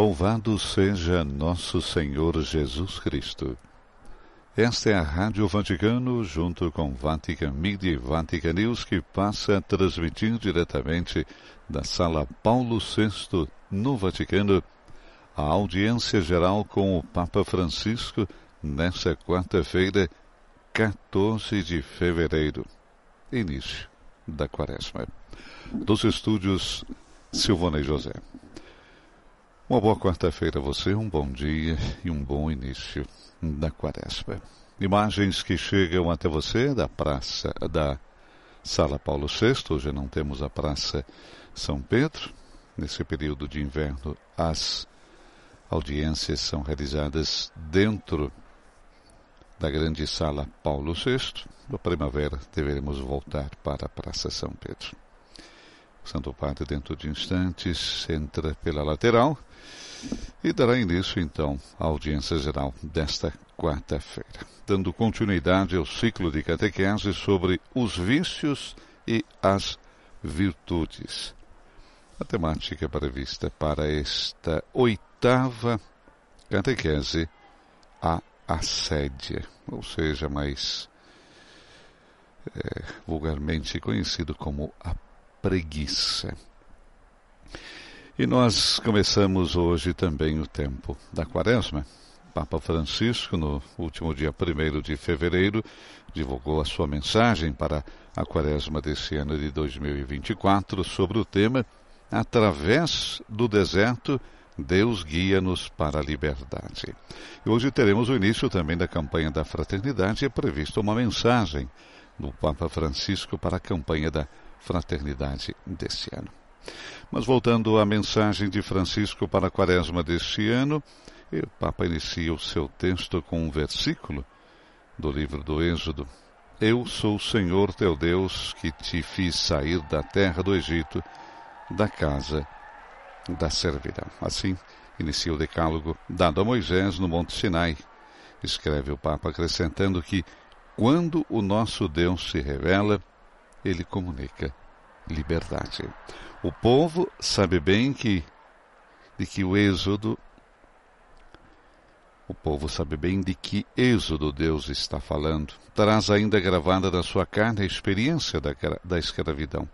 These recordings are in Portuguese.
Louvado seja nosso Senhor Jesus Cristo. Esta é a Rádio Vaticano, junto com Vatican Media e Vatican News, que passa a transmitir diretamente da Sala Paulo VI, no Vaticano, a audiência geral com o Papa Francisco nesta quarta-feira, 14 de fevereiro, início da quaresma. Dos estúdios Silvana e José. Uma boa quarta-feira a você, um bom dia e um bom início da quaresma. Imagens que chegam até você da praça da Sala Paulo VI, hoje não temos a Praça São Pedro. Nesse período de inverno, as audiências são realizadas dentro da grande Sala Paulo VI. Na primavera, deveremos voltar para a Praça São Pedro. Santo Padre, dentro de instantes, entra pela lateral e dará início, então, à audiência geral desta quarta-feira, dando continuidade ao ciclo de catequese sobre os vícios e as virtudes. A temática prevista para esta oitava catequese, a assédia, ou seja, mais é, vulgarmente conhecido como a preguiça. E nós começamos hoje também o tempo da quaresma. Papa Francisco, no último dia 1 de fevereiro, divulgou a sua mensagem para a quaresma desse ano de 2024 sobre o tema Através do deserto, Deus guia-nos para a liberdade. E hoje teremos o início também da campanha da fraternidade e é prevista uma mensagem do Papa Francisco para a campanha da fraternidade deste ano. Mas voltando à mensagem de Francisco para a quaresma deste ano, o Papa inicia o seu texto com um versículo do livro do Êxodo. Eu sou o Senhor teu Deus que te fiz sair da terra do Egito, da casa da servidão. Assim inicia o decálogo dado a Moisés no Monte Sinai. Escreve o Papa acrescentando que quando o nosso Deus se revela, ele comunica liberdade. O povo sabe bem que de que o êxodo o povo sabe bem de que êxodo Deus está falando. Traz ainda gravada na sua carne a experiência da, da escravidão.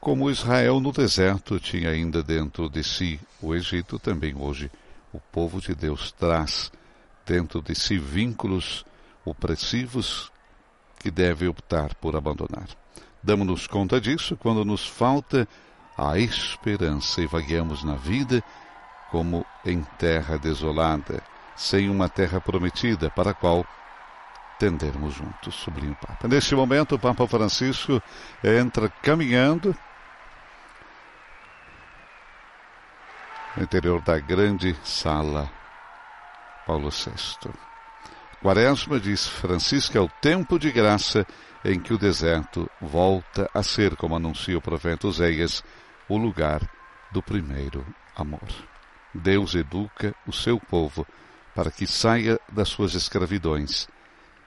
Como Israel no deserto tinha ainda dentro de si o Egito, também hoje o povo de Deus traz dentro de si vínculos opressivos que deve optar por abandonar. Damos-nos conta disso quando nos falta a esperança e vagueamos na vida como em terra desolada, sem uma terra prometida para a qual tendermos juntos, sublime Papa. Neste momento, o Papa Francisco entra caminhando no interior da grande sala Paulo VI. Quaresma, diz Francisco, é o tempo de graça em que o deserto volta a ser, como anuncia o profeta Oséias, o lugar do primeiro amor. Deus educa o seu povo para que saia das suas escravidões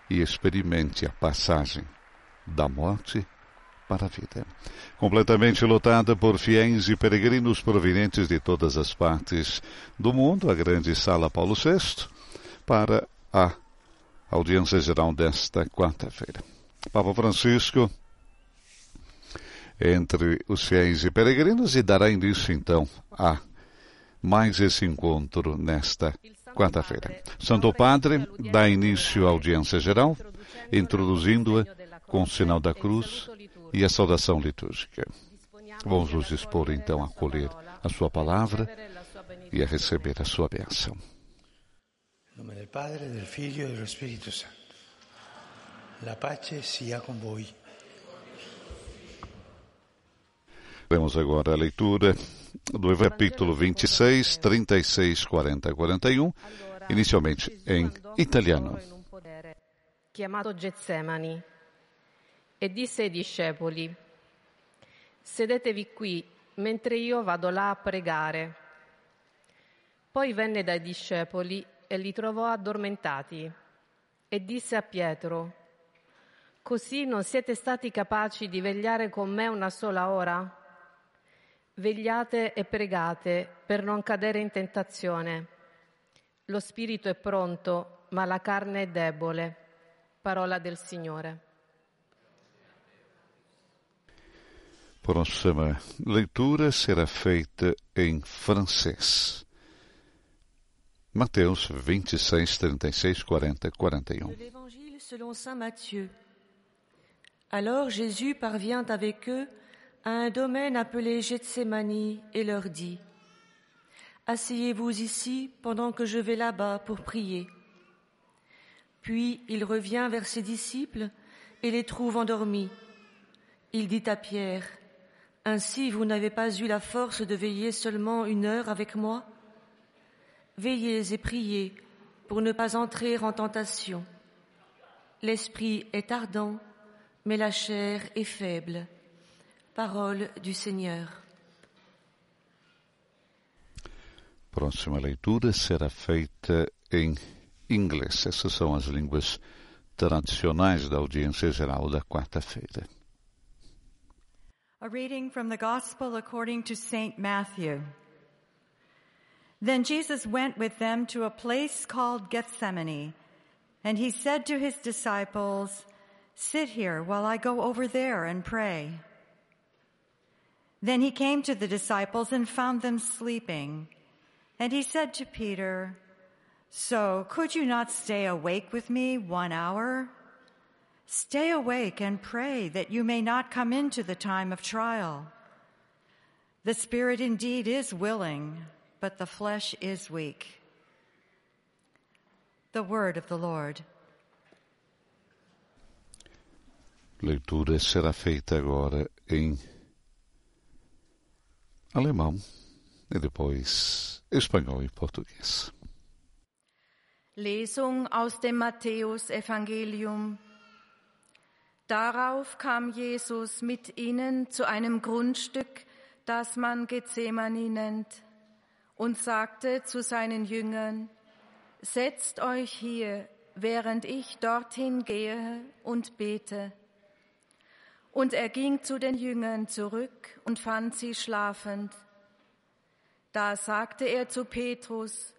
e experimente a passagem da morte para a vida. Completamente lotada por fiéis e peregrinos provenientes de todas as partes do mundo, a grande sala Paulo VI, para a audiência geral desta quarta-feira. Papa Francisco entre os fiéis e peregrinos e dará início então a mais esse encontro nesta quarta-feira. Santo Padre dá início à audiência geral, introduzindo-a com o sinal da cruz e a saudação litúrgica. Vamos nos dispor então a acolher a sua palavra e a receber a sua bênção. Em nome do Padre, do Filho e do Espírito Santo. La pace sia con voi. Vemos agora a leitura do capítulo 26, 36, 40 e 41, inicialmente em italiano. Chiamato Getsemani e disse ai discepoli, sedetevi qui mentre io vado là a pregare. Poi venne dai discepoli e li trovò addormentati e disse a Pietro, Così non siete stati capaci di vegliare con me una sola ora? Vegliate e pregate per non cadere in tentazione. Lo spirito è pronto, ma la carne è debole. Parola del Signore. Próxima leitura será feita em francês. Mateus 26, 36, 40, 41. De l'Évangile selon Saint Matthieu. Alors Jésus parvient avec eux à un domaine appelé Gethsemane et leur dit Asseyez-vous ici pendant que je vais là-bas pour prier. Puis il revient vers ses disciples et les trouve endormis. Il dit à Pierre Ainsi vous n'avez pas eu la force de veiller seulement une heure avec moi? Veillez et priez pour ne pas entrer en tentation. L'esprit est ardent, mais la chair est faible. Parole du Seigneur. Próxima leitura será feita em inglês. Essas são as línguas tradicionais da audiência geral da quarta-feira. A reading from the Gospel according to St. Matthew. Then Jesus went with them to a place called Gethsemane, and he said to his disciples, Sit here while I go over there and pray. Then he came to the disciples and found them sleeping. And he said to Peter, So could you not stay awake with me one hour? Stay awake and pray that you may not come into the time of trial. The spirit indeed is willing, but the flesh is weak. The word of the Lord. Leitura será feita agora em alemão e depois espanhol e português. Lesung aus dem Matthäusevangelium. Darauf kam Jesus mit ihnen zu einem Grundstück, das man Gethsemane nennt, und sagte zu seinen Jüngern, Setzt euch hier, während ich dorthin gehe und bete. Und er ging zu den Jüngern zurück und fand sie schlafend. Da sagte er zu Petrus,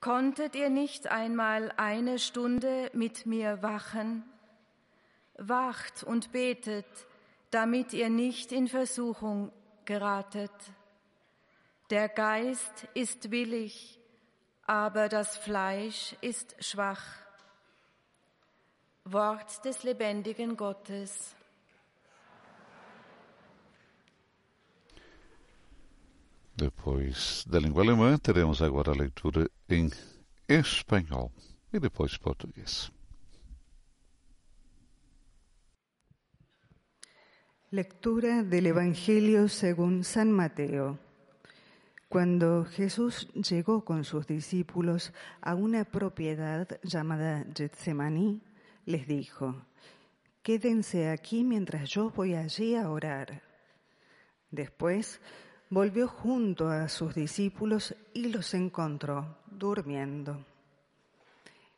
Konntet ihr nicht einmal eine Stunde mit mir wachen? Wacht und betet, damit ihr nicht in Versuchung geratet. Der Geist ist willig, aber das Fleisch ist schwach. Wort des lebendigen Gottes. Depois da língua alemã, teremos agora a leitura em espanhol e depois português. Lectura del Evangelio según San Mateo. Cuando Jesús llegó con sus discípulos a una propiedad llamada Getsemaní, les dijo, Quédense aquí mientras yo voy allí a orar. Después volvió junto a sus discípulos y los encontró durmiendo.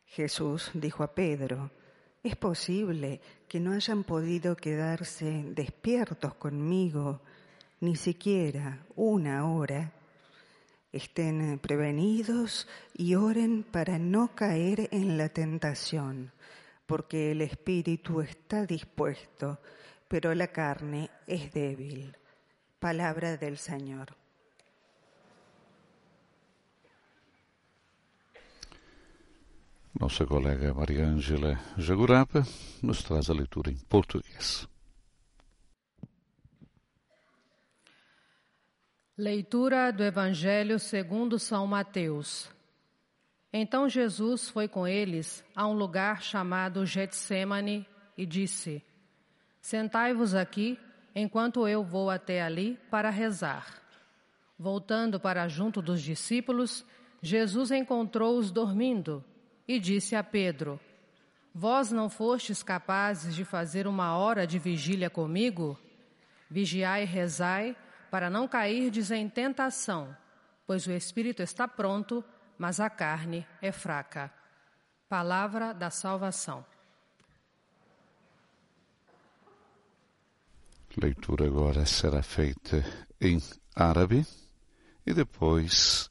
Jesús dijo a Pedro, ¿es posible que no hayan podido quedarse despiertos conmigo ni siquiera una hora? Estén prevenidos y oren para no caer en la tentación, porque el espíritu está dispuesto, pero la carne es débil. Palabra del Señor. Nossa colega Maria Ângela Jagurapa nos traz a leitura em português. Leitura do Evangelho segundo São Mateus. Então Jesus foi com eles a um lugar chamado Getsemane e disse: Sentai-vos aqui enquanto eu vou até ali para rezar. Voltando para junto dos discípulos, Jesus encontrou-os dormindo e disse a Pedro: Vós não fostes capazes de fazer uma hora de vigília comigo? Vigiai e rezai, para não cairdes em tentação, pois o espírito está pronto, mas a carne é fraca. Palavra da salvação. Leitura agora será feita em árabe e depois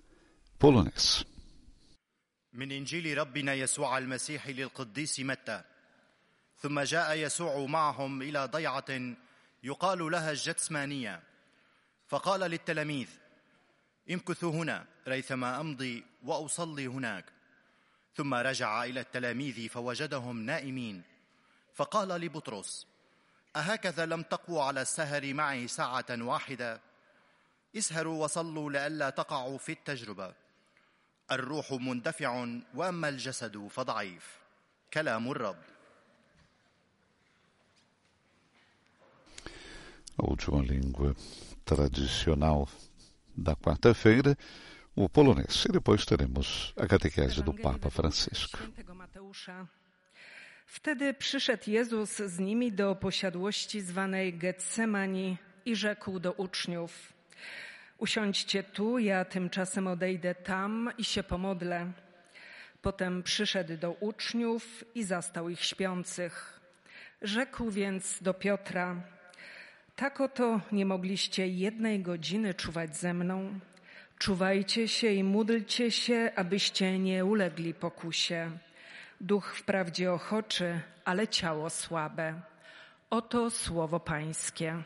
polonês. من إنجيل ربنا يسوع المسيح للقديس متى. ثم جاء يسوع معهم إلى ضيعة يقال لها الجتسمانية. فقال للتلاميذ امكثوا هنا ريثما أمضي وأصلي هناك. ثم رجع إلى التلاميذ فوجدهم نائمين. فقال لبطرس أهكذا لم تقووا على السهر معي ساعة واحدة. اسهروا وصلوا لئلا تقعوا في التجربة. الروح مندفع وأما الجسد فضعيف. كلام الرب. A última língua tradicional da quarta-feira, o polonês. E depois teremos a catequese do Papa Francisco. Wtedy przyszedł Jezus z nimi do posiadłości zwanej Getsemani i rzekł do uczniów: Usiądźcie tu, ja tymczasem odejdę tam i się pomodlę. Potem przyszedł do uczniów i zastał ich śpiących. Rzekł więc do Piotra: Tak oto nie mogliście jednej godziny czuwać ze mną. Czuwajcie się i módlcie się, abyście nie ulegli pokusie. Duch wprawdzie ochoczy, ale ciało słabe. Oto słowo Pańskie.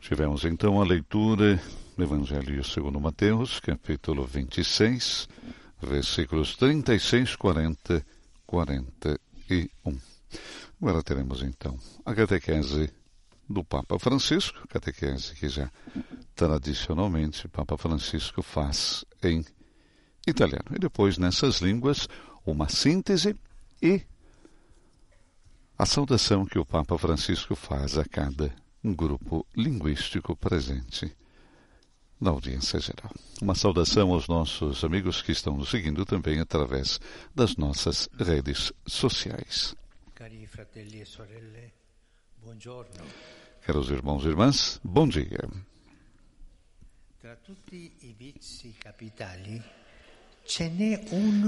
Tivemos então a leitura do Evangelho segundo Mateus, capítulo 26, versículos 36, 40, 41. Agora teremos então a catequese do Papa Francisco, catequese que já tradicionalmente Papa Francisco faz em italiano. E depois, nessas línguas, uma síntese e a saudação que o Papa Francisco faz a cada grupo linguístico presente na audiência geral. Uma saudação aos nossos amigos que estão nos seguindo também através das nossas redes sociais. Cari fratelli e sorelle, buongiorno. Caros irmãos e irmãs, bom dia. Tra tutti i vizi capitali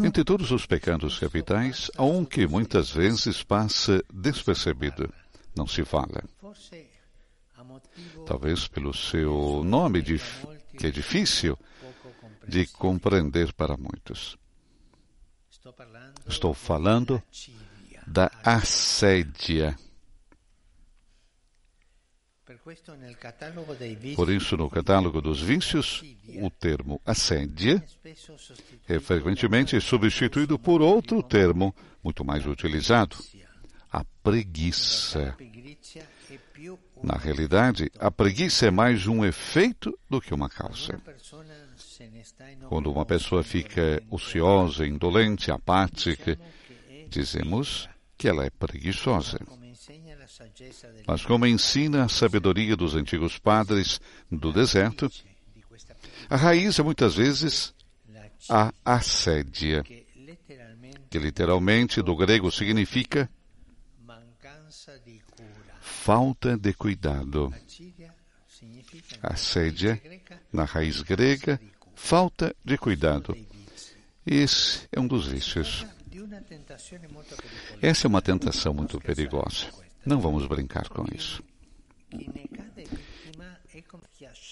Entre todos os pecados capitais, há um que muitas vezes passa despercebido, não se fala. Talvez pelo seu nome, dif- que é difícil de compreender para muitos. Estou falando da assédia. Per questo nel catalogo dei vizi Por isso, no catálogo dos vícios, o termo assédia é frequentemente substituído por outro termo muito mais utilizado, a preguiça. Na realidade, a preguiça é mais um efeito do que uma causa. Quando uma pessoa fica ociosa, indolente, apática, dizemos que ela é preguiçosa. Mas como ensina a sabedoria dos antigos padres do deserto, a raiz é muitas vezes a assédia, que literalmente do grego significa falta de cuidado. Assédia, na raiz grega, falta de cuidado. Esse é um dos vícios. Essa é uma tentação muito perigosa. Não vamos brincar com isso.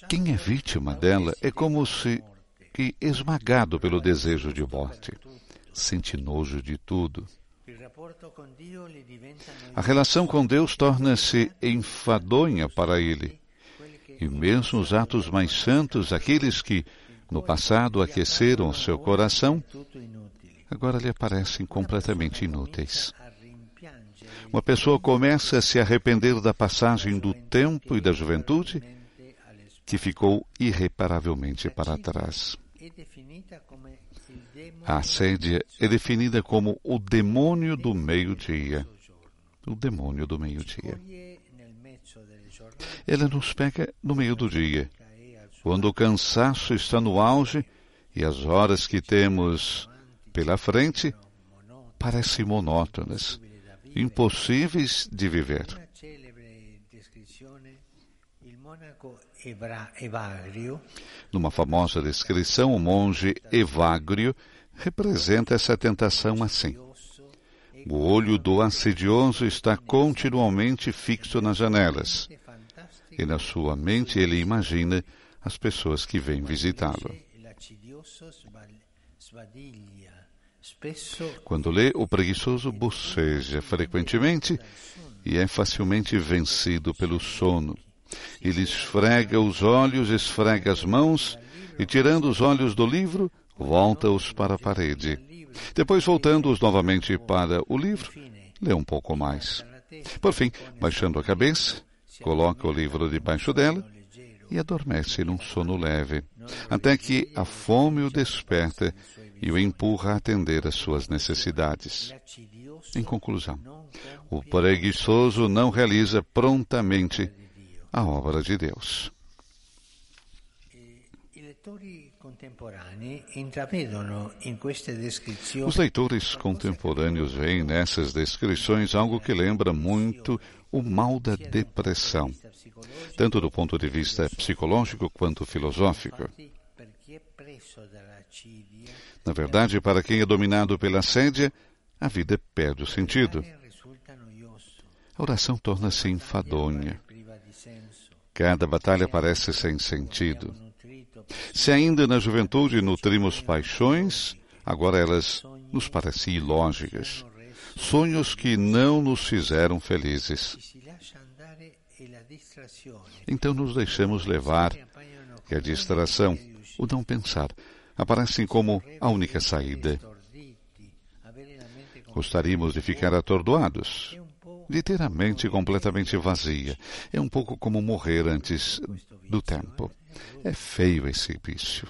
Quem é vítima dela é como se que esmagado pelo desejo de morte. Sente nojo de tudo. A relação com Deus torna-se enfadonha para ele. E mesmo os atos mais santos, aqueles que no passado aqueceram seu coração, agora lhe parecem completamente inúteis. Uma pessoa começa a se arrepender da passagem do tempo e da juventude que ficou irreparavelmente para trás. A assédia é definida como o demônio do meio-dia. O demônio do meio-dia. Ela nos pega no meio do dia, quando o cansaço está no auge e as horas que temos pela frente parecem monótonas. Impossíveis de viver. Numa famosa descrição, o monge Evagrio representa essa tentação assim. O olho do assedioso está continuamente fixo nas janelas. E na sua mente ele imagina as pessoas que vêm visitá-lo. Quando lê, o preguiçoso boceja frequentemente e é facilmente vencido pelo sono. Ele esfrega os olhos, esfrega as mãos e, tirando os olhos do livro, volta-os para a parede. Depois, voltando-os novamente para o livro, lê um pouco mais. Por fim, baixando a cabeça, coloca o livro debaixo dela e adormece num sono leve, até que a fome o desperta e o empurra a atender às suas necessidades. Em conclusão, o preguiçoso não realiza prontamente a obra de Deus. Os leitores contemporâneos veem nessas descrições algo que lembra muito o mal da depressão, tanto do ponto de vista psicológico quanto filosófico. Na verdade, para quem é dominado pela sédia, a vida perde o sentido. A oração torna-se enfadonha. Cada batalha parece sem sentido. Se ainda na juventude nutrimos paixões, agora elas nos parecem ilógicas. Sonhos que não nos fizeram felizes. Então nos deixamos levar, que a distração, o não pensar, aparecem como a única saída. Gostaríamos de ficar atordoados, de ter a mente completamente vazia. É um pouco como morrer antes do tempo. É feio esse vício.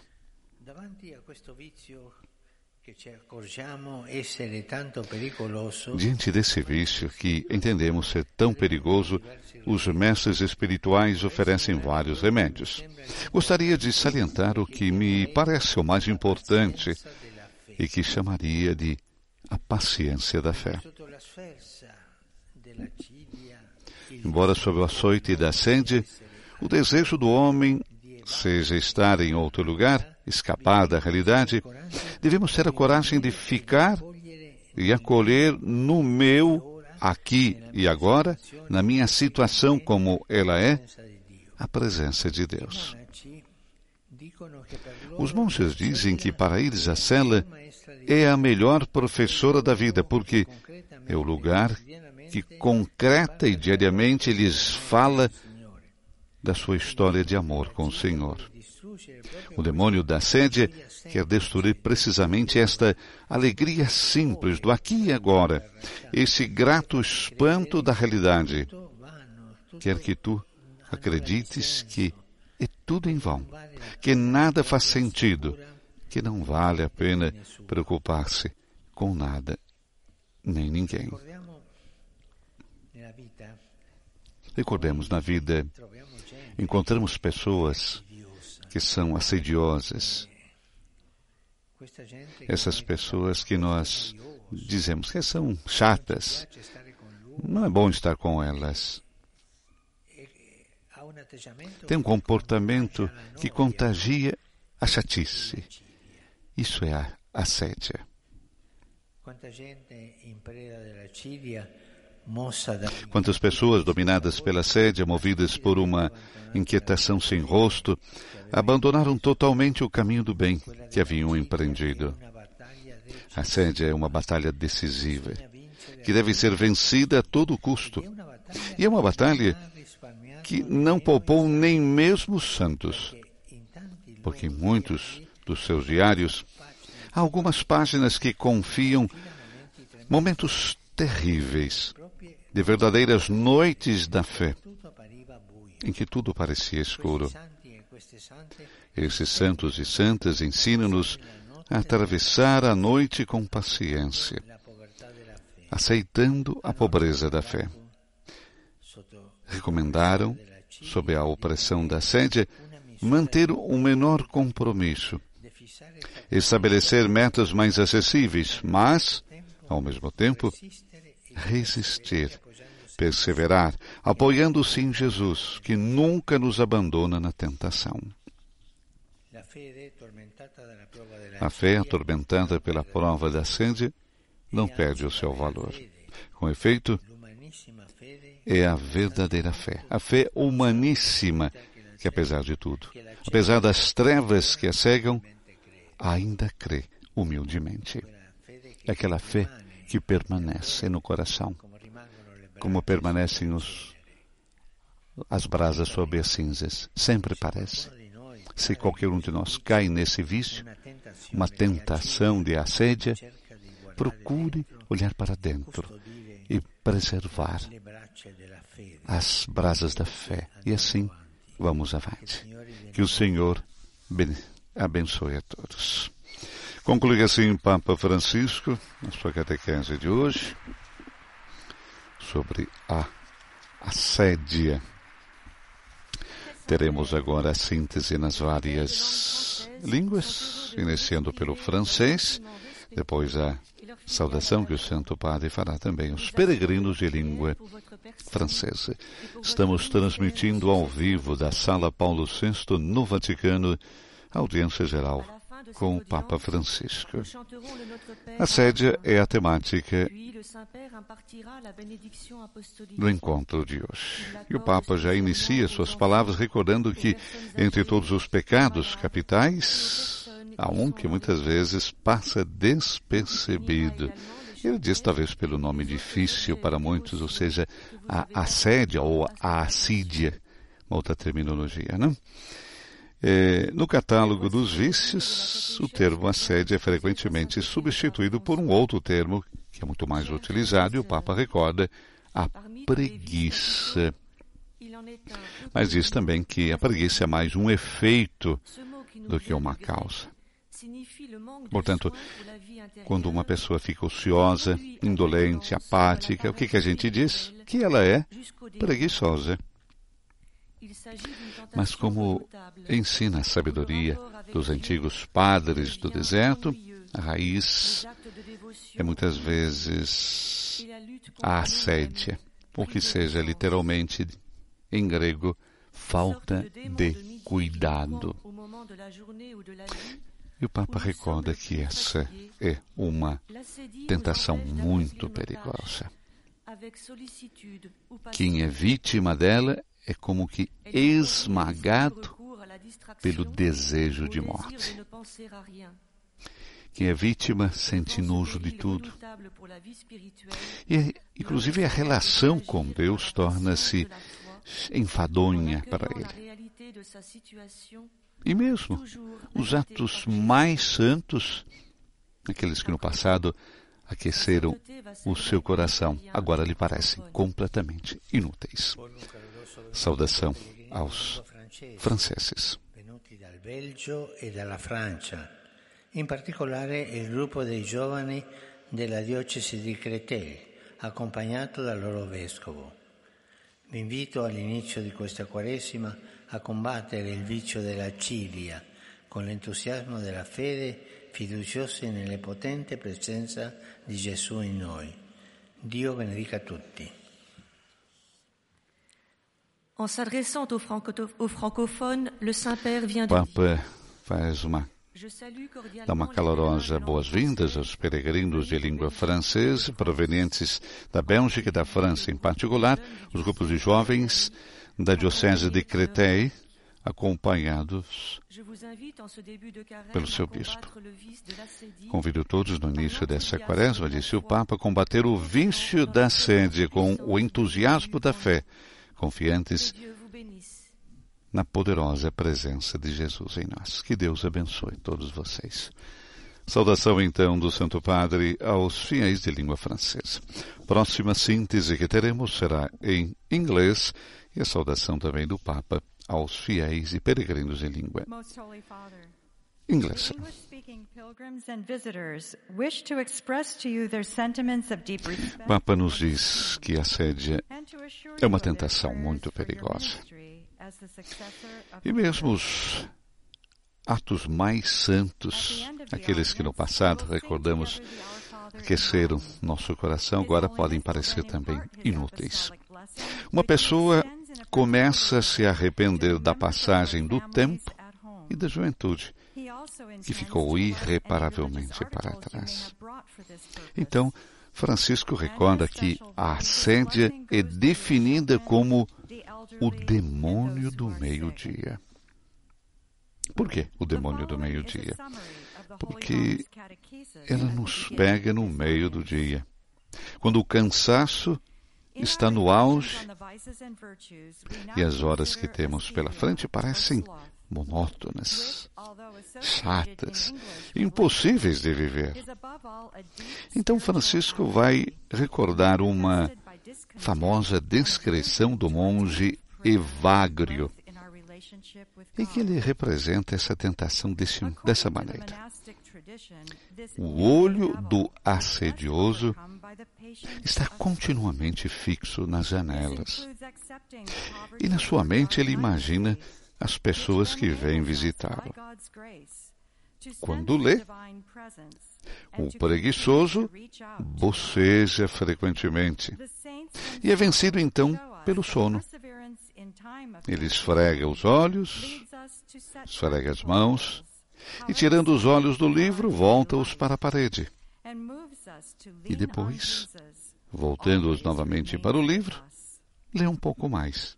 Diante desse vício que entendemos ser tão perigoso, os mestres espirituais oferecem vários remédios. Gostaria de salientar o que me parece o mais importante e que chamaria de a paciência da fé. Embora sob o açoite da sede, o desejo do homem seja estar em outro lugar, escapar da realidade, devemos ter a coragem de ficar e acolher no meu, aqui e agora, na minha situação como ela é, a presença de Deus. Os monges dizem que para eles a cela é a melhor professora da vida, porque é o lugar que concreta e diariamente lhes fala da sua história de amor com o Senhor. O demônio da sede quer destruir precisamente esta alegria simples do aqui e agora, esse grato espanto da realidade. Quer que tu acredites que é tudo em vão, que nada faz sentido, que não vale a pena preocupar-se com nada nem ninguém. Recordemos na vida, encontramos pessoas que são assediosas. Essas pessoas que nós dizemos que são chatas. Não é bom estar com elas. Tem um comportamento que contagia a chatice. Isso é a assédia. Quantas pessoas dominadas pela sede, movidas por uma inquietação sem rosto, abandonaram totalmente o caminho do bem que haviam empreendido. A sede é uma batalha decisiva, que deve ser vencida a todo custo. E é uma batalha que não poupou nem mesmo os santos, porque em muitos dos seus diários há algumas páginas que confiam momentos terríveis de verdadeiras noites da fé, em que tudo parecia escuro. Esses santos e santas ensinam-nos a atravessar a noite com paciência, aceitando a pobreza da fé. Recomendaram, sob a opressão da sede, manter um menor compromisso, estabelecer metas mais acessíveis, mas, ao mesmo tempo, resistir perseverar, apoiando-se em Jesus, que nunca nos abandona na tentação. A fé atormentada pela prova da sede não perde o seu valor. Com efeito, é a verdadeira fé, a fé humaníssima que, apesar de tudo, apesar das trevas que a cegam, ainda crê humildemente. É aquela fé que permanece no coração, como permanecem os, as brasas sobre as cinzas. Sempre parece. Se qualquer um de nós cai nesse vício, uma tentação de assédia, procure olhar para dentro e preservar as brasas da fé. E assim vamos avante. Que o Senhor abençoe a todos. Conclui assim Papa Francisco, na sua catequese de hoje, sobre a assédia. Teremos agora a síntese nas várias línguas, iniciando pelo francês, depois a saudação que o Santo Padre fará também aos peregrinos de língua francesa. Estamos transmitindo ao vivo da Sala Paulo VI no Vaticano, audiência geral com o Papa Francisco. A sede é a temática do encontro de hoje. E o Papa já inicia suas palavras recordando que, entre todos os pecados capitais, há um que muitas vezes passa despercebido. Ele diz, talvez pelo nome difícil para muitos, ou seja, a assédia ou a assídia, uma outra terminologia, não? É, no catálogo dos vícios, o termo assédio é frequentemente substituído por um outro termo que é muito mais utilizado, e o Papa recorda a preguiça. Mas diz também que a preguiça é mais um efeito do que uma causa. Portanto, quando uma pessoa fica ociosa, indolente, apática, o que, que a gente diz? Que ela é preguiçosa. Mas como ensina a sabedoria dos antigos padres do deserto, a raiz é muitas vezes a assédia, ou que seja literalmente em grego, falta de cuidado. E o Papa recorda que essa é uma tentação muito perigosa. Quem é vítima dela é como que esmagado pelo desejo de morte. Quem é vítima sente nojo de tudo. E, inclusive, a relação com Deus torna-se enfadonha para ele. E mesmo os atos mais santos, aqueles que no passado aqueceram o seu coração, agora lhe parecem completamente inúteis. Saudação aos franceses. Venuti dal Belgio e dalla Francia, in particolare il gruppo dei giovani della diocesi di Créteil, accompagnato dal loro vescovo. Vi invito all'inizio di questa Quaresima a combattere il vizio della cilia con l'entusiasmo della fede, fiduciosi nella potente presenza di Gesù in noi. Dio benedica tutti. En s'adressant aux, aux, francophones, le Saint-Père vient de Papa faz uma dá uma calorosa boas-vindas aos peregrinos de língua francesa provenientes da Bélgica e da França, em particular. Os grupos de jovens da Diocese de Créteil, acompanhados pelo seu bispo. Convido todos no início dessa quaresma, disse o Papa, a combater o vício da sede com o entusiasmo da fé confiantes na poderosa presença de Jesus em nós. Que Deus abençoe todos vocês. Saudação então do Santo Padre aos fiéis de língua francesa. Próxima síntese que teremos será em inglês e a saudação também do Papa aos fiéis e peregrinos de língua inglesa. Papa nos diz que a sede é uma tentação muito perigosa. E mesmo os atos mais santos, aqueles que no passado recordamos aqueceram nosso coração, agora podem parecer também inúteis. Uma pessoa começa a se arrepender da passagem do tempo e da juventude que ficou irreparavelmente para trás. Então, Francisco recorda que a assédia é definida como o demônio do meio-dia. Por que o demônio do meio-dia? Porque ela nos pega no meio do dia. Quando o cansaço está no auge e as horas que temos pela frente parecem monótonas, chatas, impossíveis de viver. Então Francisco vai recordar uma famosa descrição do monge Evagrio, em que ele representa essa tentação desse, dessa maneira. O olho do assedioso está continuamente fixo nas janelas. E na sua mente ele imagina as pessoas que vêm visitá-lo. Quando lê, o preguiçoso boceja frequentemente e é vencido então pelo sono. Ele esfrega os olhos, esfrega as mãos e, tirando os olhos do livro, volta-os para a parede. E depois, voltando-os novamente para o livro, lê um pouco mais.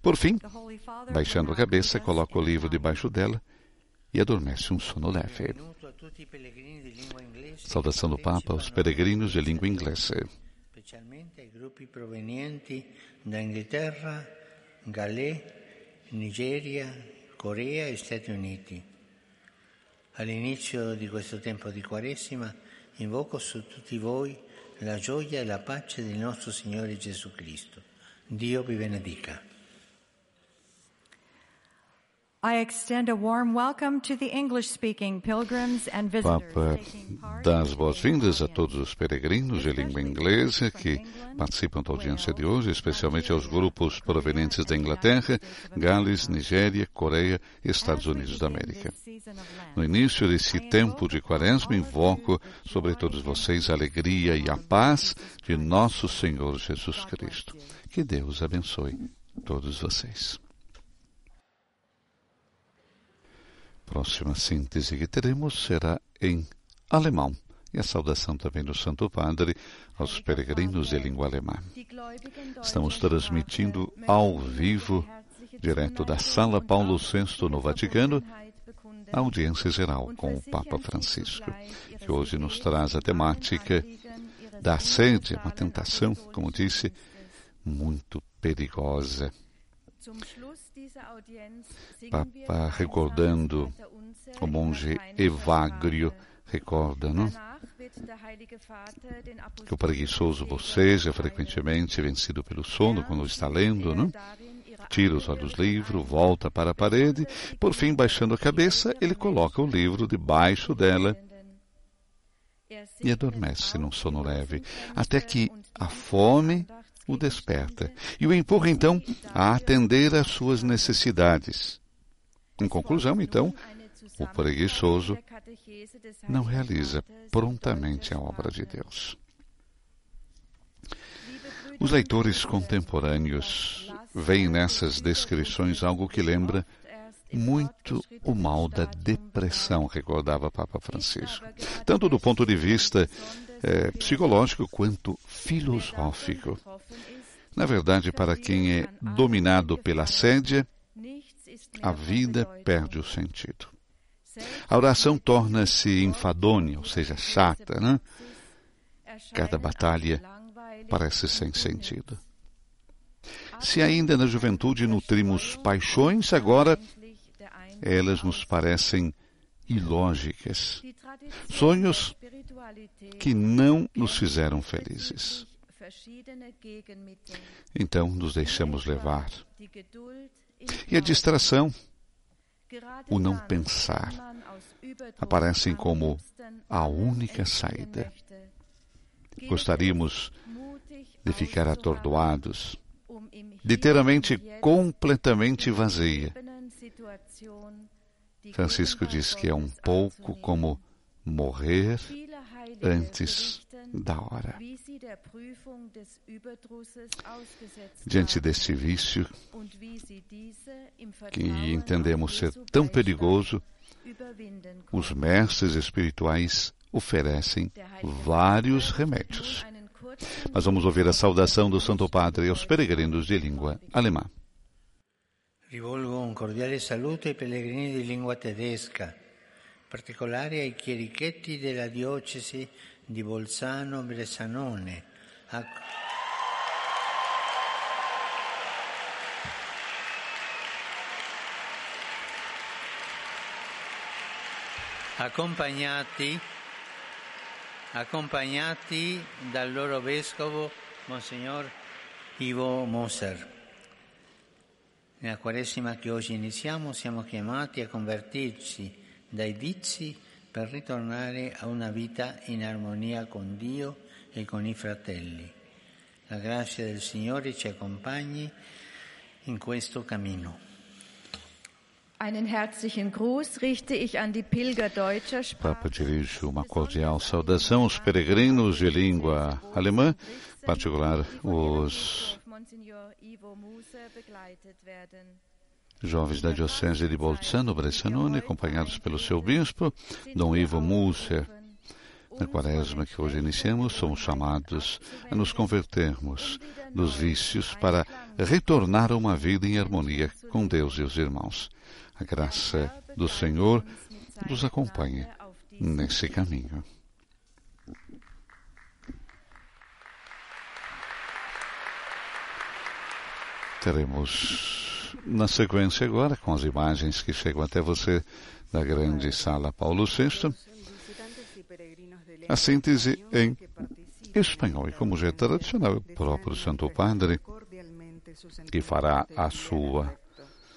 Por fim, baixando a cabeça, coloca o livro debaixo dela e adormece um sono leve. Saudação do Papa aos peregrinos de língua inglesa. Specialmente ai gruppi provenienti da Inghilterra, Galles, Nigeria, Corea e Stati Uniti. All'inizio di questo tempo di Quaresima invoco su tutti voi la gioia e la pace del nostro Signore Gesù Cristo. Dio vi benedica. Papa dá as boas-vindas a todos os peregrinos de língua inglesa que participam da audiência de hoje, especialmente aos grupos provenientes da Inglaterra, Gales, Nigéria, Coreia e Estados Unidos da América. No início desse tempo de quaresma, invoco sobre todos vocês a alegria e a paz de nosso Senhor Jesus Cristo. Que Deus abençoe todos vocês. Próxima síntese que teremos será em alemão. E a saudação também do Santo Padre aos peregrinos de língua alemã. Estamos transmitindo ao vivo, direto da Sala Paulo VI no Vaticano, a audiência geral com o Papa Francisco, que hoje nos traz a temática da sede, uma tentação, como disse, muito perigosa. Papa recordando o monge Evagrio, recorda, não? Que o preguiçoso boceja frequentemente, vencido pelo sono quando está lendo, não? Tira os olhos do livro, volta para a parede, por fim, baixando a cabeça, ele coloca o livro debaixo dela e adormece num sono leve, até que a fome o desperta e o empurra então a atender às suas necessidades. Em conclusão, então, o preguiçoso não realiza prontamente a obra de Deus. Os leitores contemporâneos veem nessas descrições algo que lembra muito o mal da depressão, recordava Papa Francisco, tanto do ponto de vista é, psicológico quanto filosófico. Na verdade, para quem é dominado pela sédia, a vida perde o sentido. A oração torna-se enfadonha, ou seja, chata, né? Cada batalha parece sem sentido. Se ainda na juventude nutrimos paixões, agora elas nos parecem ilógicas. Sonhos que não nos fizeram felizes. Então nos deixamos levar. E a distração, o não pensar, aparecem como a única saída. Gostaríamos de ficar atordoados, de ter a mente completamente vazia. Francisco diz que é um pouco como morrer antes da hora. Diante deste vício, que entendemos ser tão perigoso, os mestres espirituais oferecem vários remédios. Mas vamos ouvir a saudação do Santo Padre aos peregrinos de língua alemã. Rivolgo un cordiale saluto ai pellegrini di lingua tedesca, in particolare ai chierichetti della diocesi di Bolzano-Bressanone. A... Accompagnati, accompagnati dal loro vescovo Monsignor Ivo Moser. Nella Quaresima che oggi iniziamo siamo chiamati a convertirci dai vizi per ritornare a una vita in armonia con Dio e con i fratelli. La grazia del Signore ci accompagni in questo cammino. Einen herzlichen Gruß richte ich an die Pilger deutscher Papa dirige uma cordial saudação aos peregrinos de língua alemã, em particular os jovens da Diocese de Bolzano Bressanone, acompanhados pelo seu bispo, Dom Ivo Musser. Na quaresma que hoje iniciamos, somos chamados a nos convertermos dos vícios para retornar a uma vida em harmonia com Deus e os irmãos. A graça do Senhor nos acompanha nesse caminho. Teremos na sequência agora, com as imagens que chegam até você da grande sala Paulo VI, a síntese em espanhol. E como já é tradicional, o próprio Santo Padre, que fará a sua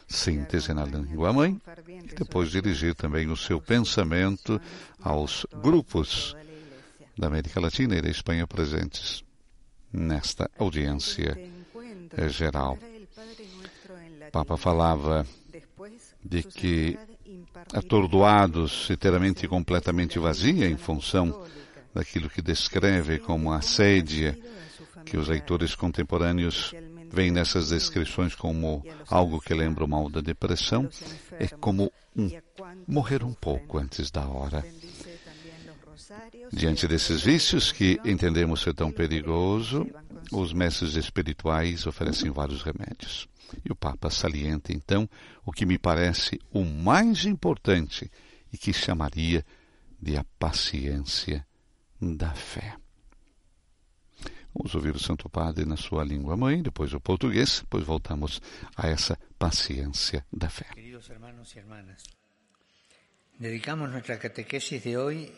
síntese na língua mãe, e depois dirigir também o seu pensamento aos grupos da América Latina e da Espanha presentes nesta audiência geral. O Papa falava de que atordoados, inteiramente e completamente vazia em função daquilo que descreve como a sédia que os leitores contemporâneos veem nessas descrições como algo que lembra o mal da depressão, é como um, morrer um pouco antes da hora. Diante desses vícios que entendemos ser tão perigoso, os mestres espirituais oferecem vários remédios. E o Papa salienta então o que me parece o mais importante e que chamaria de a paciência da fé. Vamos ouvir o Santo Padre na sua língua mãe, depois o português, depois voltamos a essa paciência da fé. Queridos hermanos y hermanas, dedicamos nuestra catequesis de hoy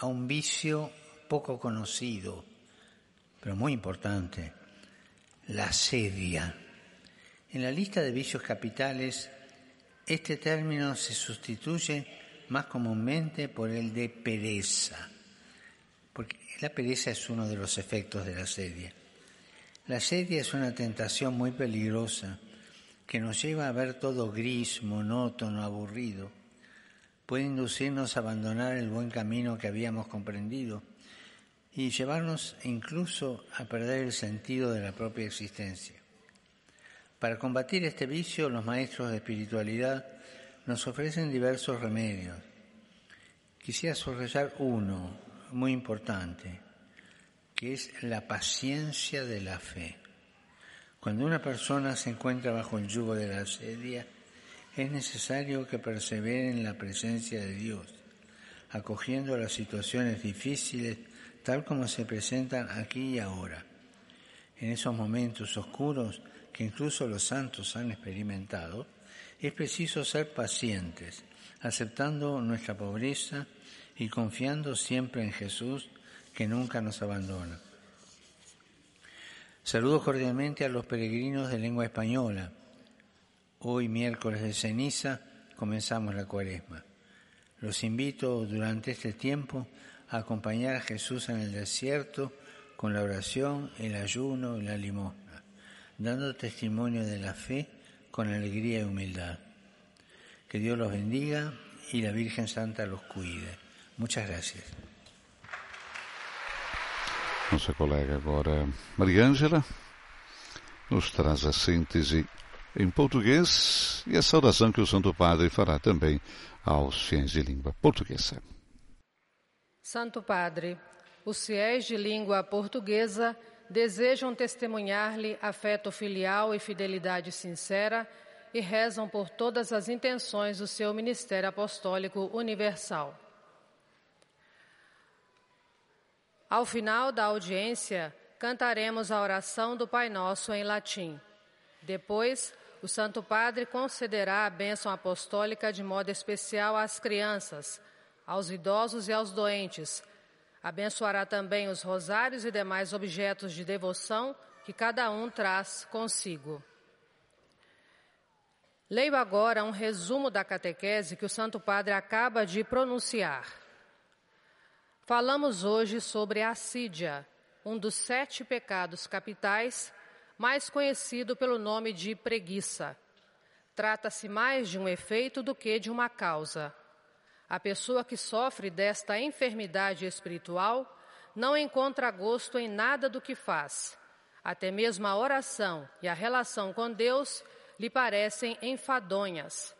a un vicio poco conocido, pero muy importante, la sedia. En la lista de vicios capitales, este término se sustituye más comúnmente por el de pereza, porque la pereza es uno de los efectos de la sedia. La sedia es una tentación muy peligrosa que nos lleva a ver todo gris, monótono, aburrido. Puede inducirnos a abandonar el buen camino que habíamos comprendido y llevarnos incluso a perder el sentido de la propia existencia. Para combatir este vicio, los maestros de espiritualidad nos ofrecen diversos remedios. Quisiera subrayar uno muy importante, que es la paciencia de la fe. Cuando una persona se encuentra bajo el yugo de la asedia, es necesario que persevere en la presencia de Dios, acogiendo las situaciones difíciles tal como se presentan aquí y ahora. En esos momentos oscuros que incluso los santos han experimentado, es preciso ser pacientes, aceptando nuestra pobreza y confiando siempre en Jesús que nunca nos abandona. Saludo cordialmente a los peregrinos de lengua española. Hoy, miércoles de ceniza, comenzamos la cuaresma. Los invito durante este tiempo a acompañar a Jesús en el desierto con la oración, el ayuno y la limosna, dando testimonio de la fe con alegría y humildad. Que Dios los bendiga y la Virgen Santa los cuide. Muchas gracias. Nossa colega agora, Mariângela, nos traz a síntese em português e a saudação que o Santo Padre fará também aos fiéis de língua portuguesa. Santo Padre, os fiéis de língua portuguesa desejam testemunhar-lhe afeto filial e fidelidade sincera e rezam por todas as intenções do seu ministério apostólico universal. Ao final da audiência, cantaremos a oração do Pai Nosso em latim. Depois, o Santo Padre concederá a bênção apostólica de modo especial às crianças, aos idosos e aos doentes. Abençoará também os rosários e demais objetos de devoção que cada um traz consigo. Leio agora um resumo da catequese que o Santo Padre acaba de pronunciar. Falamos hoje sobre a assídia, um dos sete pecados capitais, mais conhecido pelo nome de preguiça. Trata-se mais de um efeito do que de uma causa. A pessoa que sofre desta enfermidade espiritual não encontra gosto em nada do que faz. Até mesmo a oração e a relação com Deus lhe parecem enfadonhas.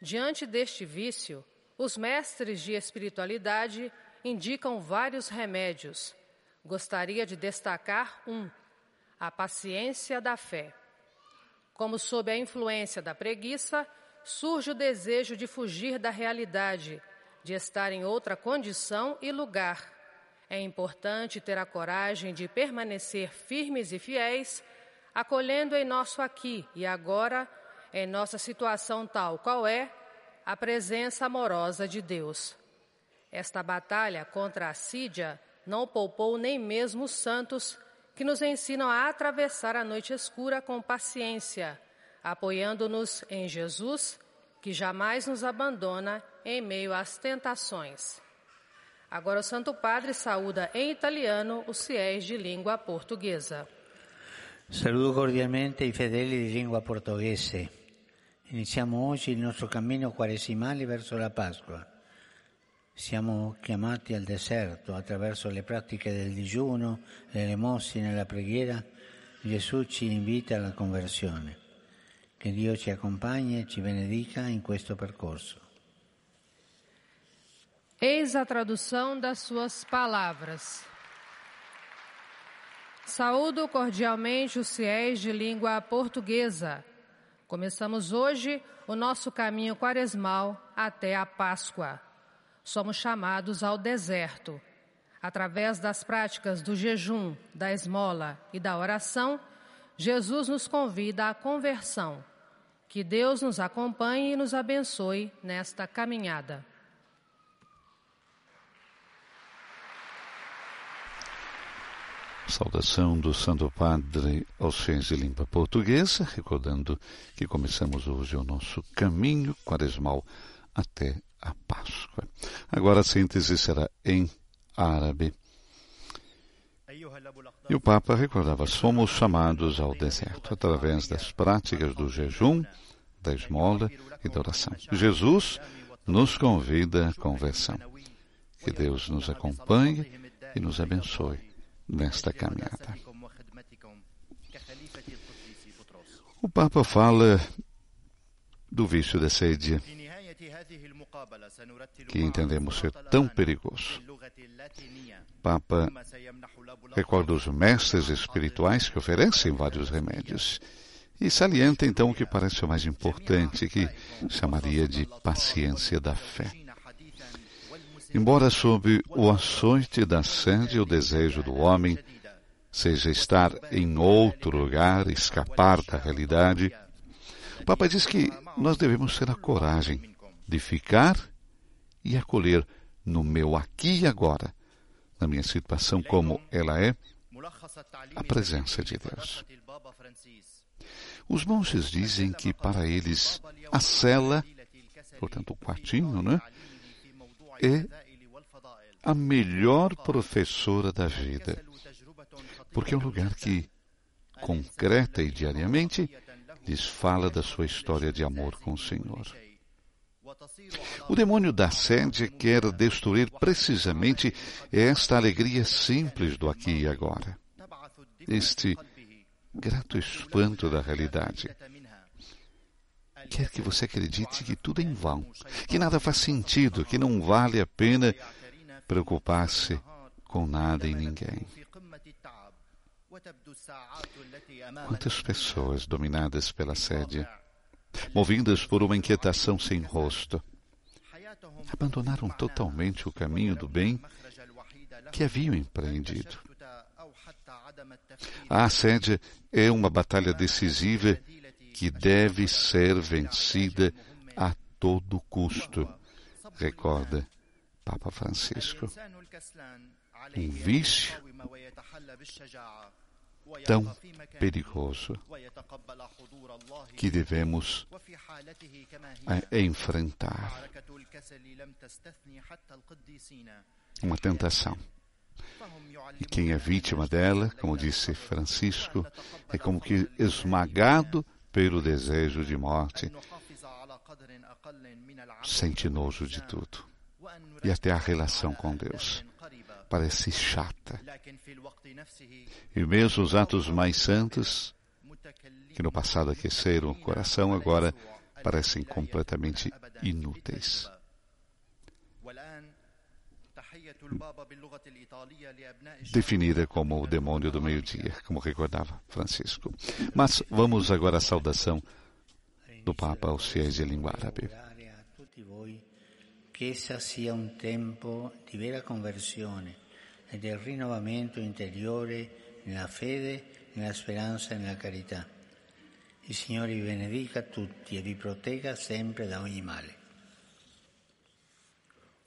Diante deste vício, os mestres de espiritualidade indicam vários remédios. Gostaria de destacar um: a paciência da fé. Como sob a influência da preguiça, surge o desejo de fugir da realidade, de estar em outra condição e lugar. É importante ter a coragem de permanecer firmes e fiéis, acolhendo em nosso aqui e agora, em nossa situação tal qual é, a presença amorosa de Deus. Esta batalha contra a sídia não poupou nem mesmo os santos, que nos ensinam a atravessar a noite escura com paciência, apoiando-nos em Jesus, que jamais nos abandona em meio às tentações. Agora o Santo Padre saúda em italiano os fiéis de língua portuguesa. Saluto cordialmente i fedeli di lingua portoghese. Iniziamo oggi il nostro cammino quaresimale verso la Pasqua. Siamo chiamati al deserto attraverso le pratiche del digiuno, le e la preghiera. Gesù ci invita alla conversione. Che Dio ci accompagni e ci benedica in questo percorso. Eis a tradução das suas palavras. Saúdo cordialmente os fiéis de língua portuguesa. Começamos hoje o nosso caminho quaresmal até a Páscoa somos chamados ao deserto. Através das práticas do jejum, da esmola e da oração, Jesus nos convida à conversão. Que Deus nos acompanhe e nos abençoe nesta caminhada. Saudação do Santo Padre aos fiéis de língua portuguesa, recordando que começamos hoje o nosso caminho quaresmal até a Páscoa. Agora a síntese será em árabe. E o Papa recordava: somos chamados ao deserto através das práticas do jejum, da esmola e da oração. Jesus nos convida à conversão. Que Deus nos acompanhe e nos abençoe nesta caminhada. O Papa fala do vício da sede que entendemos ser tão perigoso. Papa recorda os mestres espirituais que oferecem vários remédios e salienta então o que parece o mais importante, que chamaria de paciência da fé. Embora sob o açoite da sede o desejo do homem seja estar em outro lugar, escapar da realidade, o Papa diz que nós devemos ter a coragem de ficar e acolher no meu aqui e agora, na minha situação como ela é, a presença de Deus. Os monges dizem que para eles a cela, portanto o quartinho, né, é a melhor professora da vida, porque é um lugar que concreta e diariamente lhes fala da sua história de amor com o Senhor. O demônio da sede quer destruir precisamente esta alegria simples do aqui e agora. Este grato espanto da realidade. Quer que você acredite que tudo é em vão, que nada faz sentido, que não vale a pena preocupar-se com nada e ninguém. Quantas pessoas dominadas pela sede, movidas por uma inquietação sem rosto, abandonaram totalmente o caminho do bem que haviam empreendido. A assédia é uma batalha decisiva que deve ser vencida a todo custo, recorda Papa Francisco. Um vício tão perigoso que devemos enfrentar. Uma tentação. E quem é vítima dela, como disse Francisco, é como que esmagado pelo desejo de morte, sente nojo de tudo. E até a relação com Deus parece chata. E mesmo os atos mais santos, que no passado aqueceram o coração, agora parecem completamente inúteis. Definida como o demônio do meio-dia, como recordava Francisco. Mas vamos agora à saudação do Papa aos fiéis de língua árabe. Que essa sia um tempo de vera conversione e del rinnovamento interiore nella fede, nella speranza e nella carità. Il Signore vi benedica tutti e vi protegga sempre da ogni male.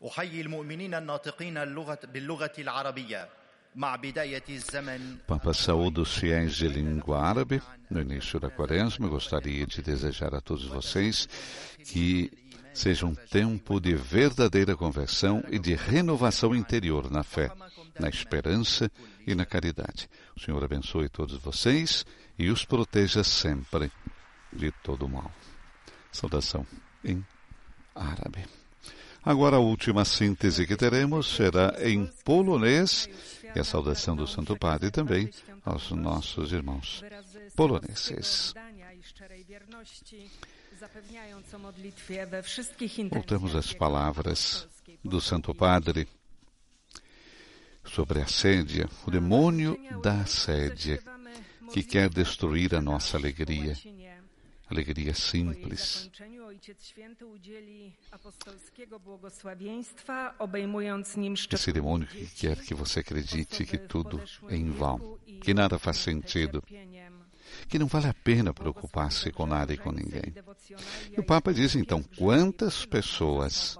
أحيي المؤمنين الناطقين اللغة باللغة العربية مع بداية الزمن Papa saúde os fiéis de língua árabe no início da quaresma. Gostaria de desejar a todos vocês que seja um tempo de verdadeira conversão e de renovação interior na fé, na esperança e na caridade. O Senhor abençoe todos vocês e os proteja sempre de todo mal. Saudação em árabe. Agora a última síntese que teremos será em polonês e a saudação do Santo Padre também aos nossos irmãos poloneses. Voltamos às palavras do Santo Padre sobre a assédia, o demônio da assédia que quer destruir a nossa alegria, alegria simples. Esse demônio que quer que você acredite que tudo é em vão, que nada faz sentido, que não vale a pena preocupar-se com nada e com ninguém. E o Papa diz então: quantas pessoas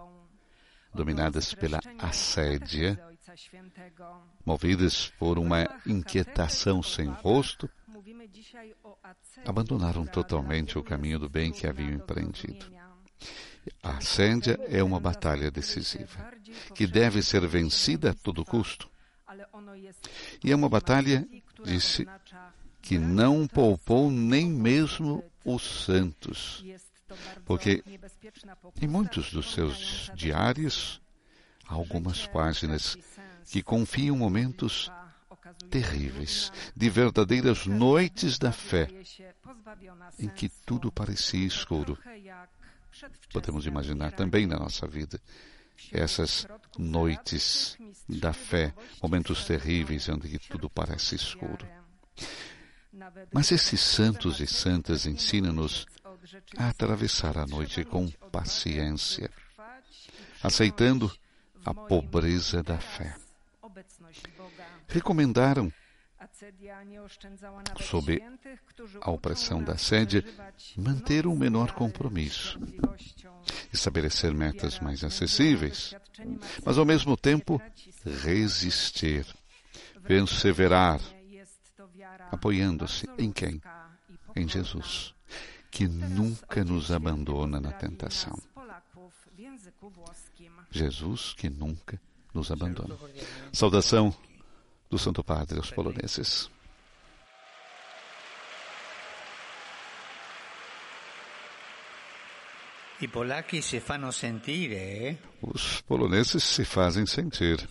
dominadas pela assédia, movidas por uma inquietação sem rosto, abandonaram totalmente o caminho do bem que haviam empreendido. A assédia é uma batalha decisiva, que deve ser vencida a todo custo. E é uma batalha, disse, que não poupou nem mesmo os santos, porque em muitos dos seus diários há algumas páginas que confiam momentos terríveis, de verdadeiras noites da fé, em que tudo parecia escuro. Podemos imaginar também na nossa vida essas noites da fé, momentos terríveis onde tudo parece escuro. Mas esses santos e santas ensinam-nos a atravessar a noite com paciência, aceitando a pobreza da fé. Recomendaram, sob a opressão da sede, manter um menor compromisso, estabelecer metas mais acessíveis, mas ao mesmo tempo resistir, perseverar, apoiando-se em quem? Em Jesus, que nunca nos abandona na tentação. Jesus que nunca nos abandona. Saudação do Santo Padre aos poloneses. Eh? Os poloneses se fazem sentir.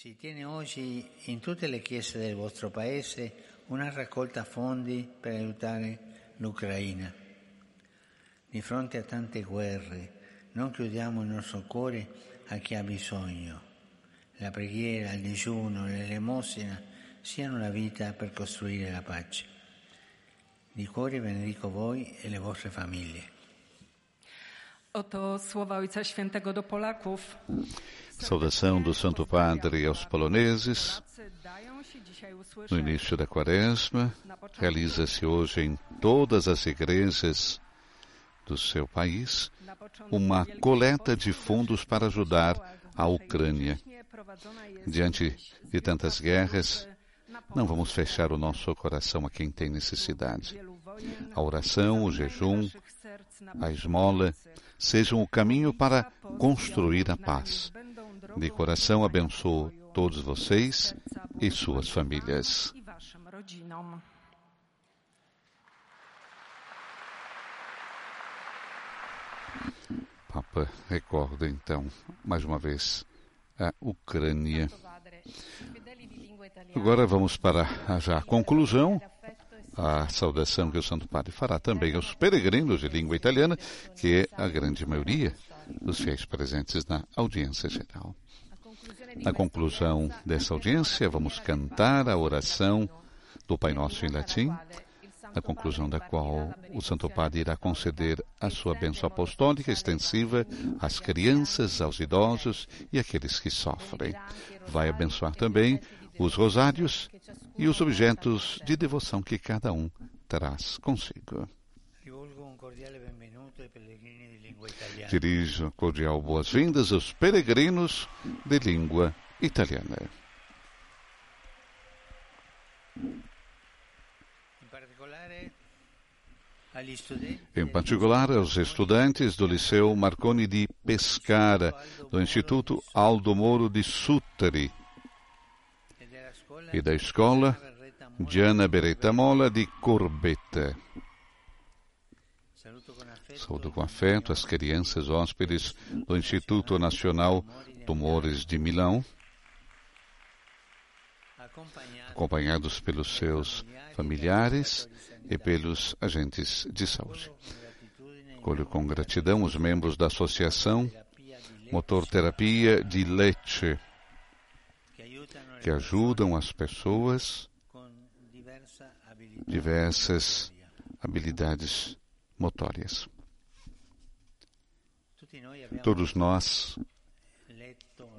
Si tiene oggi in tutte le chiese del vostro paese una raccolta fondi per aiutare l'Ucraina. Di fronte a tante guerre, non chiudiamo il nostro cuore a chi ha bisogno. La preghiera, il digiuno, l'elemosina siano la vita per costruire la pace. Di cuore benedico voi e le vostre famiglie. Oto słowa Ojca Świętego do Polaków. Saudação do Santo Padre aos poloneses. No início da quaresma, realiza-se hoje em todas as igrejas do seu país uma coleta de fundos para ajudar a Ucrânia. Diante de tantas guerras, não vamos fechar o nosso coração a quem tem necessidade. A oração, o jejum, a esmola sejam o caminho para construir a paz. De coração abençoo todos vocês e suas famílias. Papa recorda então, mais uma vez, a Ucrânia. Agora vamos para a já conclusão, a saudação que o Santo Padre fará também aos peregrinos de língua italiana, que é a grande maioria dos fiéis presentes na audiência geral. Na conclusão dessa audiência, vamos cantar a oração do Pai Nosso em latim, na conclusão da qual o Santo Padre irá conceder a sua bênção apostólica extensiva às crianças, aos idosos e àqueles que sofrem. Vai abençoar também os rosários e os objetos de devoção que cada um traz consigo. Rivolgo un cordiale benvenuto ai pellegrini. Dirijo cordial boas-vindas aos peregrinos de língua italiana. Em particular aos estudantes do Liceu Marconi di Pescara, do Instituto Aldo Moro de Suttari e da Escola. Gianna Beretta Mola di Corbetta. Saúdo com afeto as crianças hóspedes do Instituto Nacional Tumores de Milão, acompanhados pelos seus familiares e pelos agentes de saúde. con gratitudine Colho com gratidão os membros da Associação Motor Terapia de Lecce, che aiutano le que ajudam as pessoas diversas habilidades motórias. Todos nós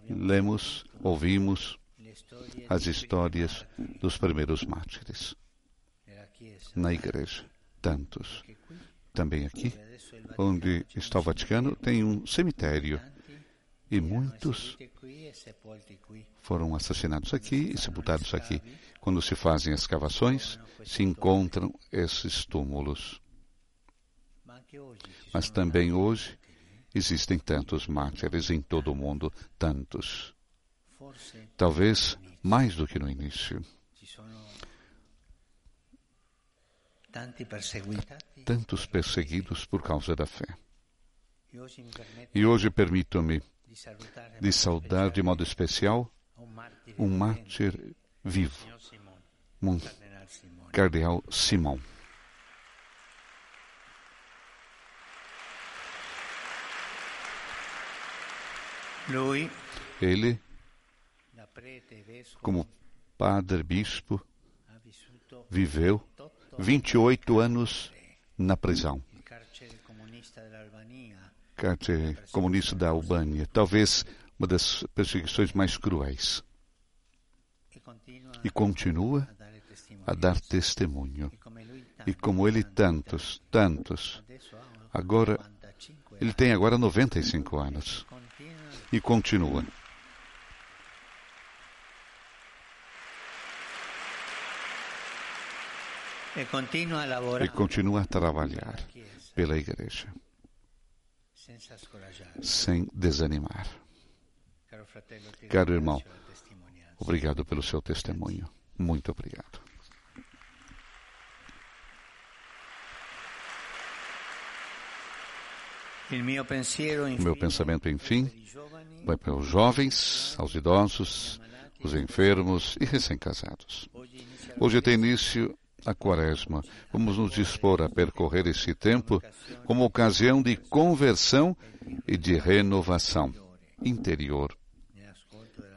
lemos, ouvimos as histórias dos primeiros mártires na igreja. Tantos. Também aqui, onde está o Vaticano, tem um cemitério e muitos foram assassinados aqui e sepultados aqui. Quando se fazem escavações, se encontram esses túmulos. Mas também hoje existem tantos mártires em todo o mundo, tantos. Talvez mais do que no início. Tantos perseguidos por causa da fé. e hoje permito-me de saudar de modo especial um mártir vivo, um cardeal Simão. Ele, como padre bispo, viveu 28 28 anos na prisão. Cárcere comunista da Albânia, talvez uma das perseguições mais cruéis. e continua a dar testemunho. E como ele, tantos, tantos. Agora, 95 ele tem agora 95 anos e continua. e continua a trabalhar pela igreja, sem desanimar. Caro irmão. Obrigado pelo seu testemunho. Muito obrigado. O meu pensamento, enfim, vai para os jovens, aos idosos, os enfermos e recém-casados. Hoje tem início a quaresma. Vamos nos dispor a percorrer esse tempo como ocasião de conversão e de renovação interior.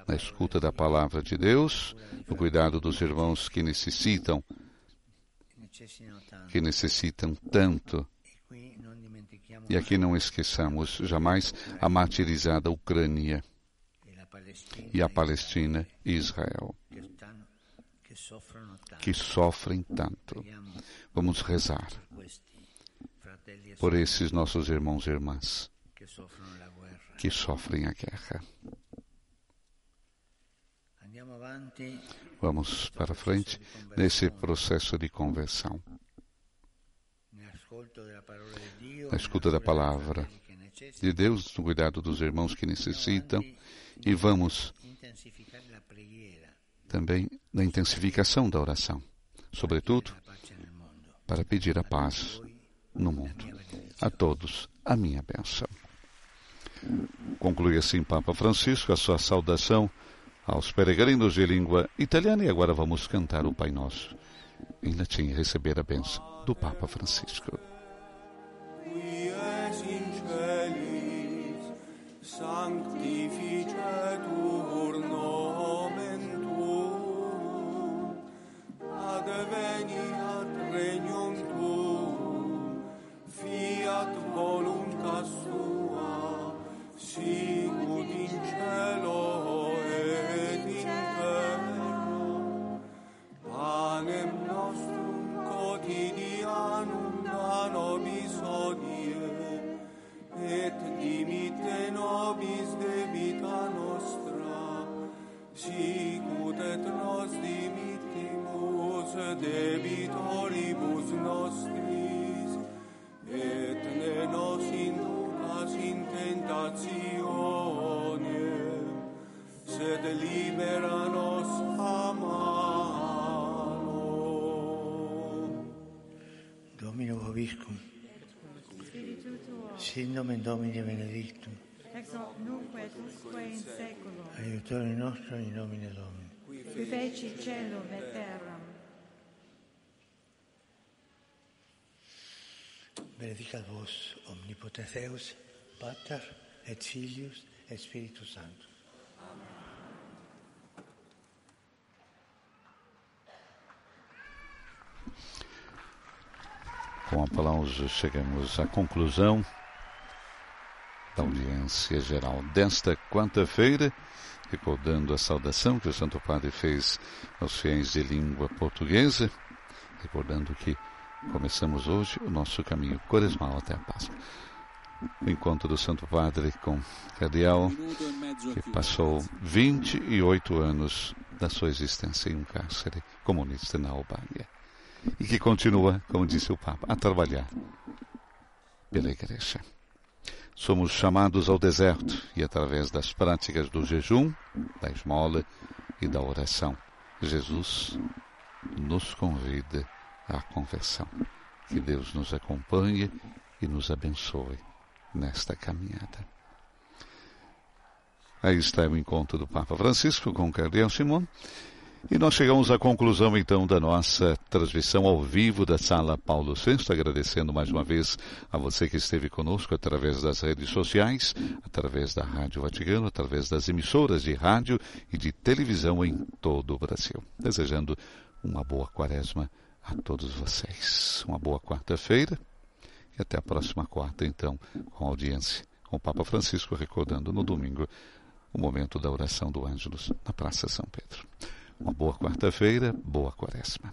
Na escuta da palavra de Deus, no cuidado dos irmãos que necessitam, que necessitam tanto e aqui não esqueçamos jamais a martirizada Ucrânia e a Palestina e Israel, que sofrem tanto. Vamos rezar por esses nossos irmãos e irmãs que sofrem a guerra. Vamos para frente nesse processo de conversão na escuta da palavra de Deus, no cuidado dos irmãos que necessitam, e vamos também na intensificação da oração, sobretudo para pedir a paz no mundo. A todos, a minha bênção. Conclui assim Papa Francisco a sua saudação aos peregrinos de língua italiana e agora vamos cantar o Pai Nosso latim e receber a bênção do Papa Francisco. adveniat regnum et nos dimittimus debitoribus nostris, et ne nos inducas in tentationem, sed libera nos a malo. Domino Vobiscum. Sin nomen Domini benedictum. Ex hoc nunc et usque in seculum. Aiutore nostro in nomine Domini. Qui feci celum et terram. Benedicat vos omnipotens Deus, Pater et Filius et Spiritus Sanctus. Com aplausos, chegamos à conclusão da audiência geral desta quarta-feira, recordando a saudação que o Santo Padre fez aos fiéis de língua portuguesa, recordando que começamos hoje o nosso caminho quaresmal até a Páscoa. O encontro do Santo Padre com Cardeal, que passou 28 anos da sua existência em um cárcere comunista na Albânia e que continua, como disse o Papa, a trabalhar pela Igreja. Somos chamados ao deserto e, através das práticas do jejum, da esmola e da oração, Jesus nos convida à conversão. Que Deus nos acompanhe e nos abençoe nesta caminhada. Aí está o encontro do Papa Francisco com Cardeal Simão. E nós chegamos à conclusão, então, da nossa transmissão ao vivo da Sala Paulo VI, agradecendo mais uma vez a você que esteve conosco através das redes sociais, através da Rádio Vaticano, através das emissoras de rádio e de televisão em todo o Brasil. Desejando uma boa quaresma a todos vocês. Uma boa quarta-feira e até a próxima quarta, então, com a audiência com o Papa Francisco, recordando no domingo o momento da oração do Ângelus na Praça São Pedro. Uma boa quarta-feira, boa quaresma.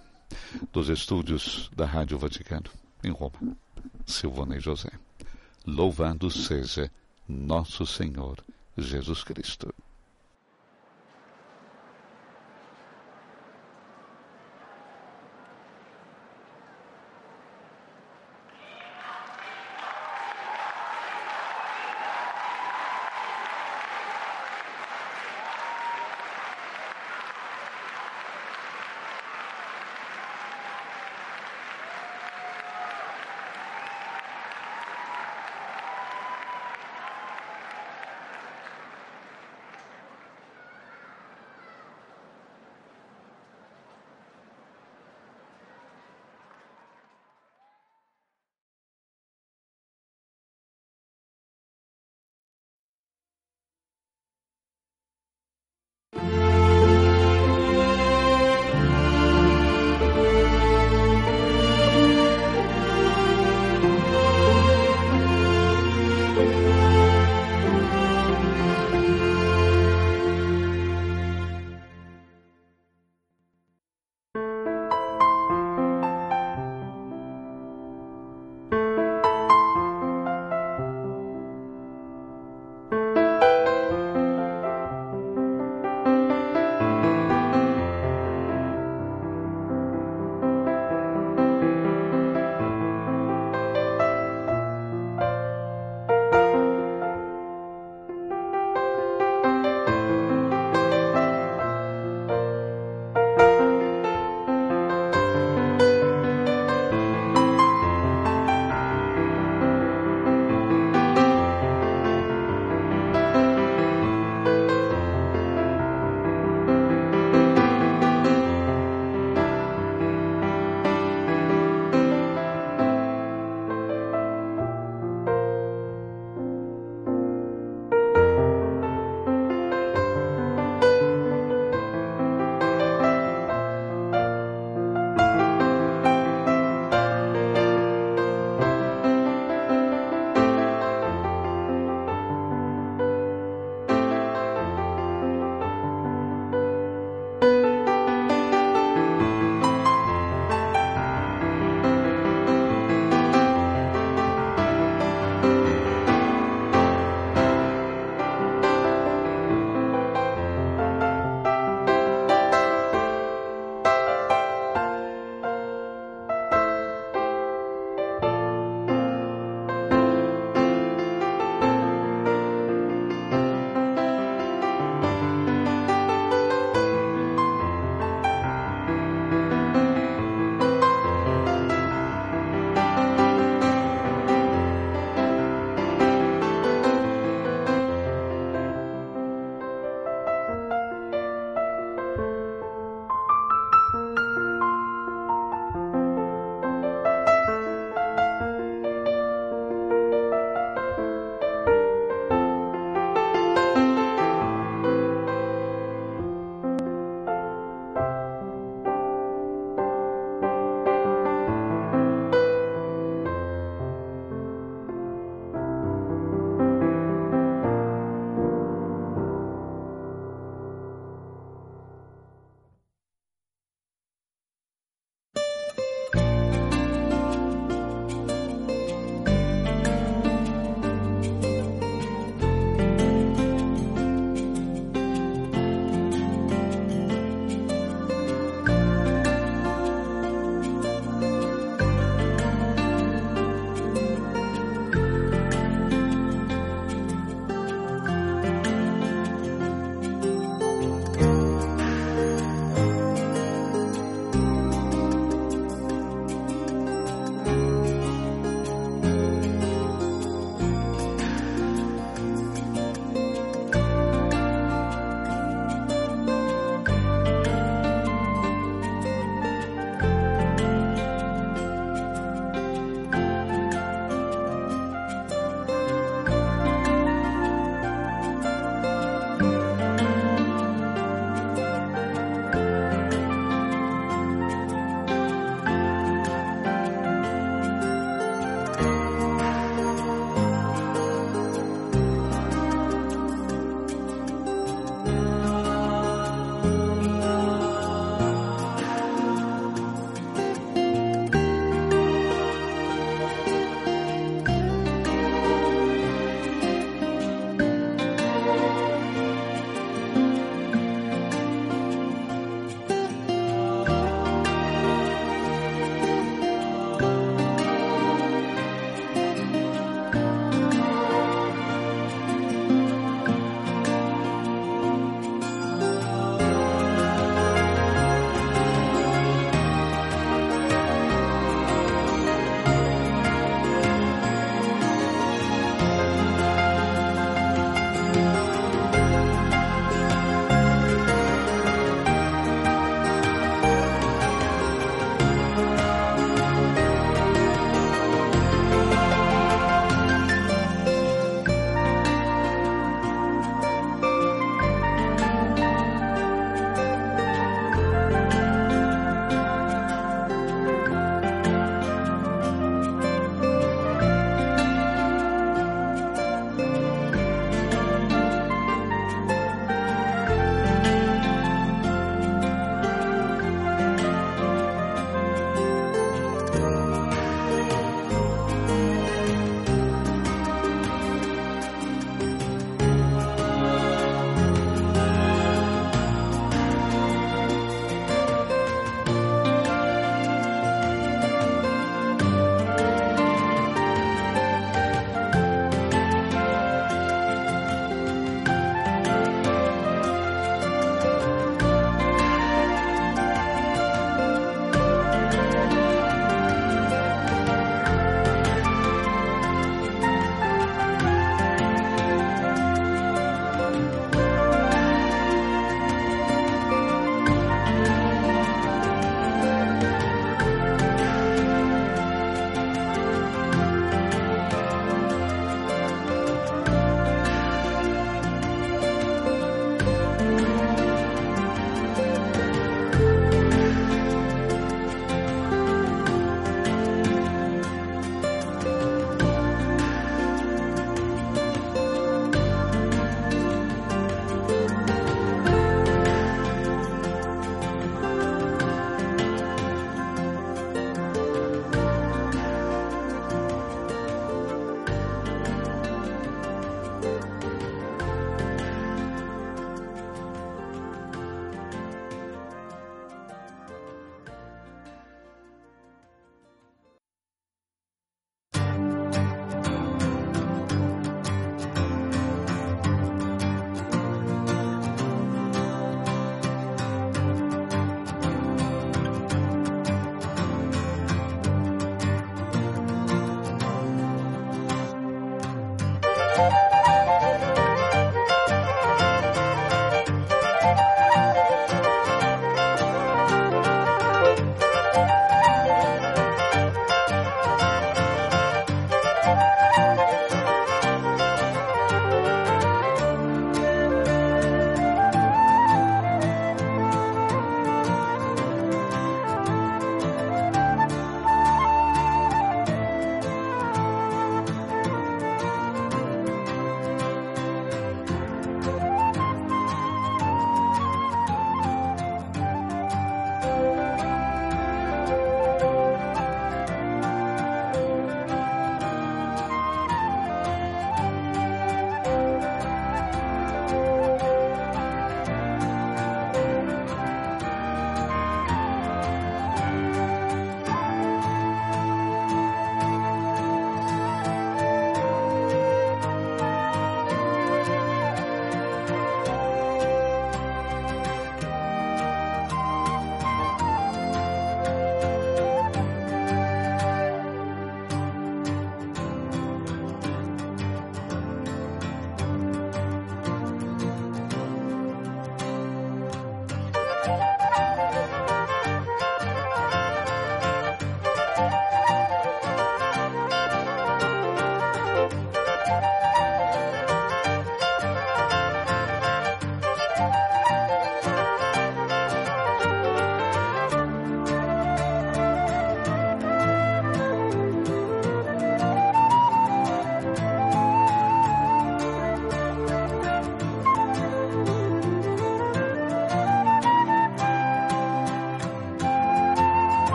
Dos estúdios da Rádio Vaticano, em Roma, Silvana e José. Louvado seja nosso Senhor Jesus Cristo.